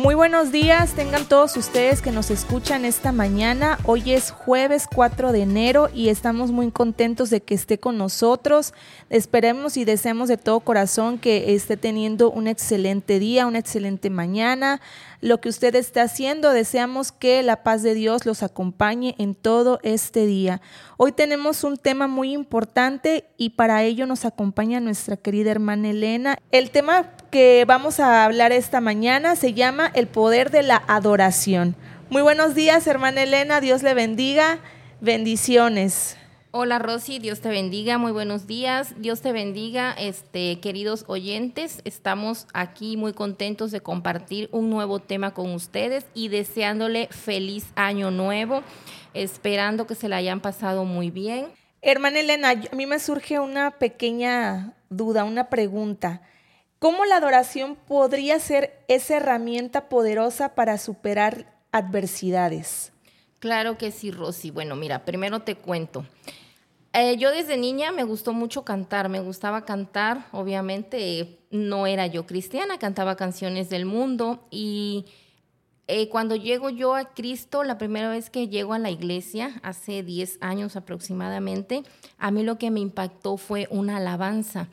Muy buenos días, tengan todos ustedes que nos escuchan esta mañana. Hoy es jueves 4 de enero y estamos muy contentos de que esté con nosotros. Esperemos y deseamos de todo corazón que esté teniendo un excelente día, una excelente mañana lo que usted está haciendo. Deseamos que la paz de Dios los acompañe en todo este día. Hoy tenemos un tema muy importante y para ello nos acompaña nuestra querida hermana Elena. El tema que vamos a hablar esta mañana se llama el poder de la adoración. Muy buenos días, hermana Elena. Dios le bendiga. Bendiciones. Hola Rosy, Dios te bendiga, muy buenos días. Dios te bendiga, este, queridos oyentes. Estamos aquí muy contentos de compartir un nuevo tema con ustedes y deseándole feliz año nuevo, esperando que se la hayan pasado muy bien. Hermana Elena, a mí me surge una pequeña duda, una pregunta. ¿Cómo la adoración podría ser esa herramienta poderosa para superar adversidades? Claro que sí, Rosy. Bueno, mira, primero te cuento. Eh, yo desde niña me gustó mucho cantar, me gustaba cantar, obviamente no era yo cristiana, cantaba canciones del mundo y eh, cuando llego yo a Cristo, la primera vez que llego a la iglesia, hace 10 años aproximadamente, a mí lo que me impactó fue una alabanza.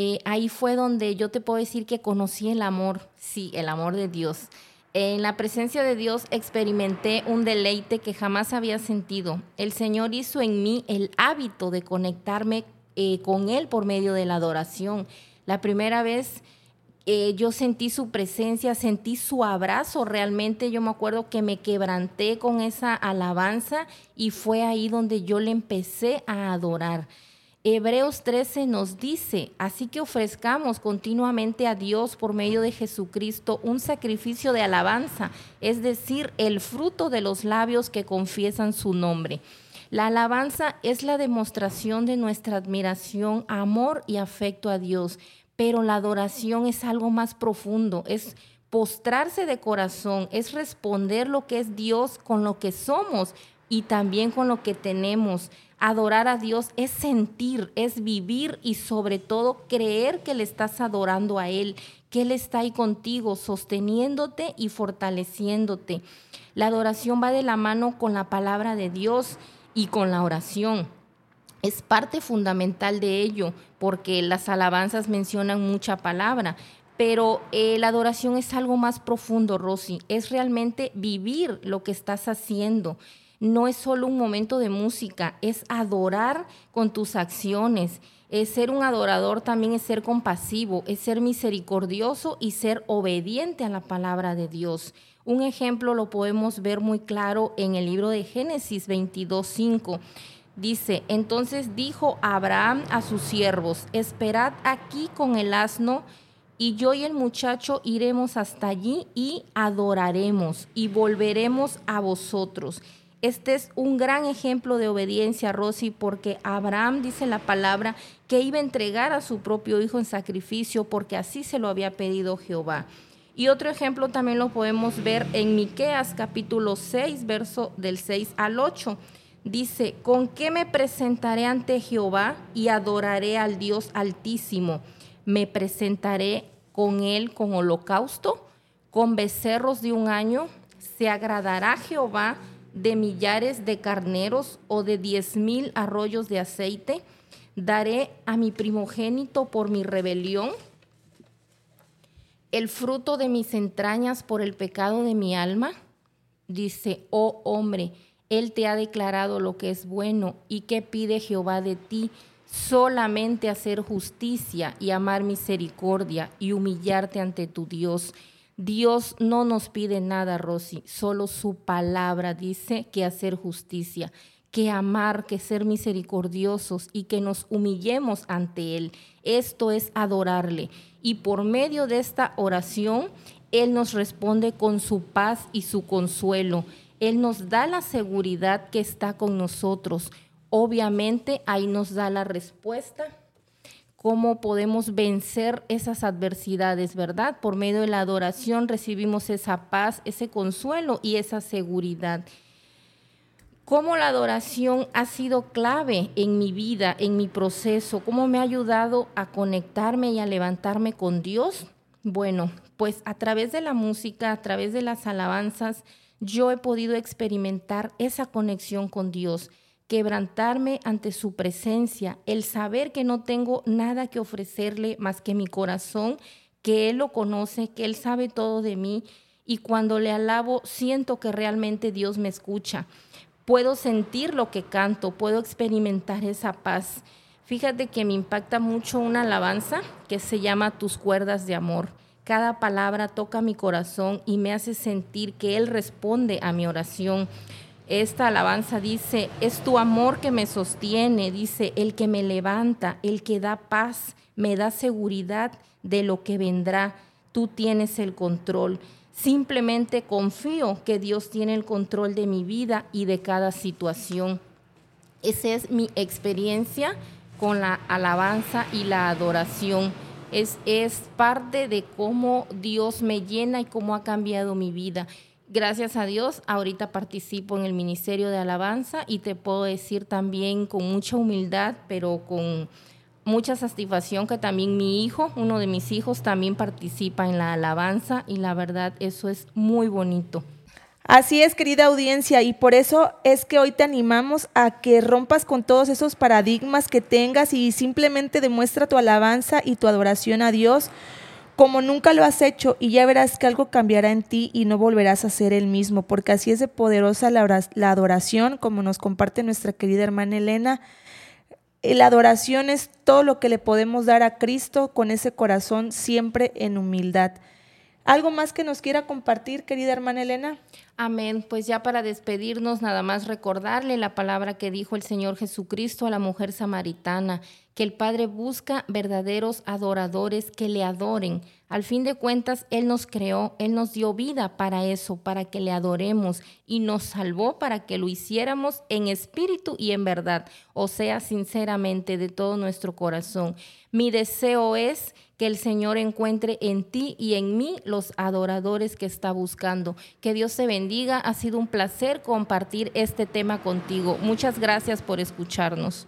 Eh, ahí fue donde yo te puedo decir que conocí el amor, sí, el amor de Dios. En la presencia de Dios experimenté un deleite que jamás había sentido. El Señor hizo en mí el hábito de conectarme eh, con Él por medio de la adoración. La primera vez eh, yo sentí su presencia, sentí su abrazo. Realmente yo me acuerdo que me quebranté con esa alabanza y fue ahí donde yo le empecé a adorar. Hebreos 13 nos dice, así que ofrezcamos continuamente a Dios por medio de Jesucristo un sacrificio de alabanza, es decir, el fruto de los labios que confiesan su nombre. La alabanza es la demostración de nuestra admiración, amor y afecto a Dios, pero la adoración es algo más profundo, es postrarse de corazón, es responder lo que es Dios con lo que somos y también con lo que tenemos Adorar a Dios es sentir, es vivir y sobre todo creer que le estás adorando a Él, que Él está ahí contigo, sosteniéndote y fortaleciéndote. La adoración va de la mano con la palabra de Dios y con la oración. Es parte fundamental de ello, porque las alabanzas mencionan mucha palabra, pero eh, la adoración es algo más profundo, Rosy. Es realmente vivir lo que estás haciendo no es solo un momento de música, es adorar con tus acciones. Es ser un adorador también es ser compasivo, es ser misericordioso y ser obediente a la palabra de Dios. Un ejemplo lo podemos ver muy claro en el libro de Génesis 22.5. Dice, entonces dijo Abraham a sus siervos, esperad aquí con el asno y yo y el muchacho iremos hasta allí y adoraremos y volveremos a vosotros. Este es un gran ejemplo de obediencia, Rosy, porque Abraham dice la palabra que iba a entregar a su propio hijo en sacrificio porque así se lo había pedido Jehová. Y otro ejemplo también lo podemos ver en Miqueas capítulo 6, verso del 6 al 8. Dice, ¿con qué me presentaré ante Jehová y adoraré al Dios altísimo? ¿Me presentaré con él con holocausto, con becerros de un año? ¿Se agradará Jehová de millares de carneros o de diez mil arroyos de aceite? ¿Daré a mi primogénito por mi rebelión? ¿El fruto de mis entrañas por el pecado de mi alma? Dice, oh hombre, Él te ha declarado lo que es bueno y qué pide Jehová de ti, solamente hacer justicia y amar misericordia y humillarte ante tu Dios Dios no nos pide nada, Rosy, solo su palabra dice que hacer justicia, que amar, que ser misericordiosos y que nos humillemos ante Él. Esto es adorarle. Y por medio de esta oración, Él nos responde con su paz y su consuelo. Él nos da la seguridad que está con nosotros. Obviamente ahí nos da la respuesta cómo podemos vencer esas adversidades, ¿verdad? Por medio de la adoración recibimos esa paz, ese consuelo y esa seguridad. Cómo la adoración ha sido clave en mi vida, en mi proceso, cómo me ha ayudado a conectarme y a levantarme con Dios. Bueno, pues a través de la música, a través de las alabanzas, yo he podido experimentar esa conexión con Dios, quebrantarme ante su presencia, el saber que no tengo nada que ofrecerle más que mi corazón, que Él lo conoce, que Él sabe todo de mí y cuando le alabo siento que realmente Dios me escucha. Puedo sentir lo que canto, puedo experimentar esa paz. Fíjate que me impacta mucho una alabanza que se llama Tus cuerdas de amor. Cada palabra toca mi corazón y me hace sentir que Él responde a mi oración. Esta alabanza dice, es tu amor que me sostiene, dice, el que me levanta, el que da paz, me da seguridad de lo que vendrá. Tú tienes el control. Simplemente confío que Dios tiene el control de mi vida y de cada situación. Esa es mi experiencia con la alabanza y la adoración. Es, es parte de cómo Dios me llena y cómo ha cambiado mi vida. Gracias a Dios, ahorita participo en el Ministerio de Alabanza y te puedo decir también con mucha humildad, pero con mucha satisfacción que también mi hijo, uno de mis hijos, también participa en la alabanza y la verdad eso es muy bonito. Así es, querida audiencia, y por eso es que hoy te animamos a que rompas con todos esos paradigmas que tengas y simplemente demuestra tu alabanza y tu adoración a Dios como nunca lo has hecho y ya verás que algo cambiará en ti y no volverás a ser el mismo, porque así es de poderosa la, adoración, como nos comparte nuestra querida hermana Elena. La adoración es todo lo que le podemos dar a Cristo con ese corazón siempre en humildad. ¿Algo más que nos quiera compartir, querida hermana Elena? Amén. Pues ya para despedirnos, nada más recordarle la palabra que dijo el Señor Jesucristo a la mujer samaritana, que el Padre busca verdaderos adoradores que le adoren. Al fin de cuentas, Él nos creó, Él nos dio vida para eso, para que le adoremos y nos salvó para que lo hiciéramos en espíritu y en verdad, o sea, sinceramente, de todo nuestro corazón. Mi deseo es que el Señor encuentre en ti y en mí los adoradores que está buscando. Que Dios te bendiga. Ha sido un placer compartir este tema contigo. Muchas gracias por escucharnos.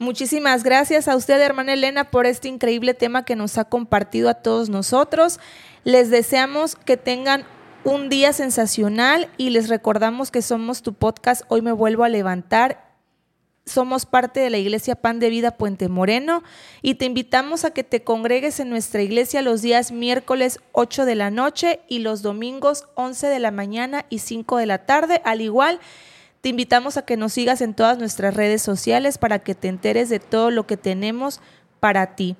Muchísimas gracias a usted, hermana Elena, por este increíble tema que nos ha compartido a todos nosotros. Les deseamos que tengan un día sensacional y les recordamos que somos tu podcast Hoy me vuelvo a levantar somos parte de la Iglesia Pan de Vida Puente Moreno y te invitamos a que te congregues en nuestra iglesia los días miércoles 8 de la noche y los domingos 11 de la mañana y 5 de la tarde. Al igual, te invitamos a que nos sigas en todas nuestras redes sociales para que te enteres de todo lo que tenemos para ti.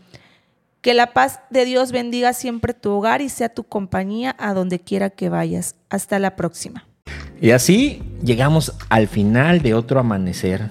Que la paz de Dios bendiga siempre tu hogar y sea tu compañía a donde quiera que vayas. Hasta la próxima. Y así llegamos al final de otro amanecer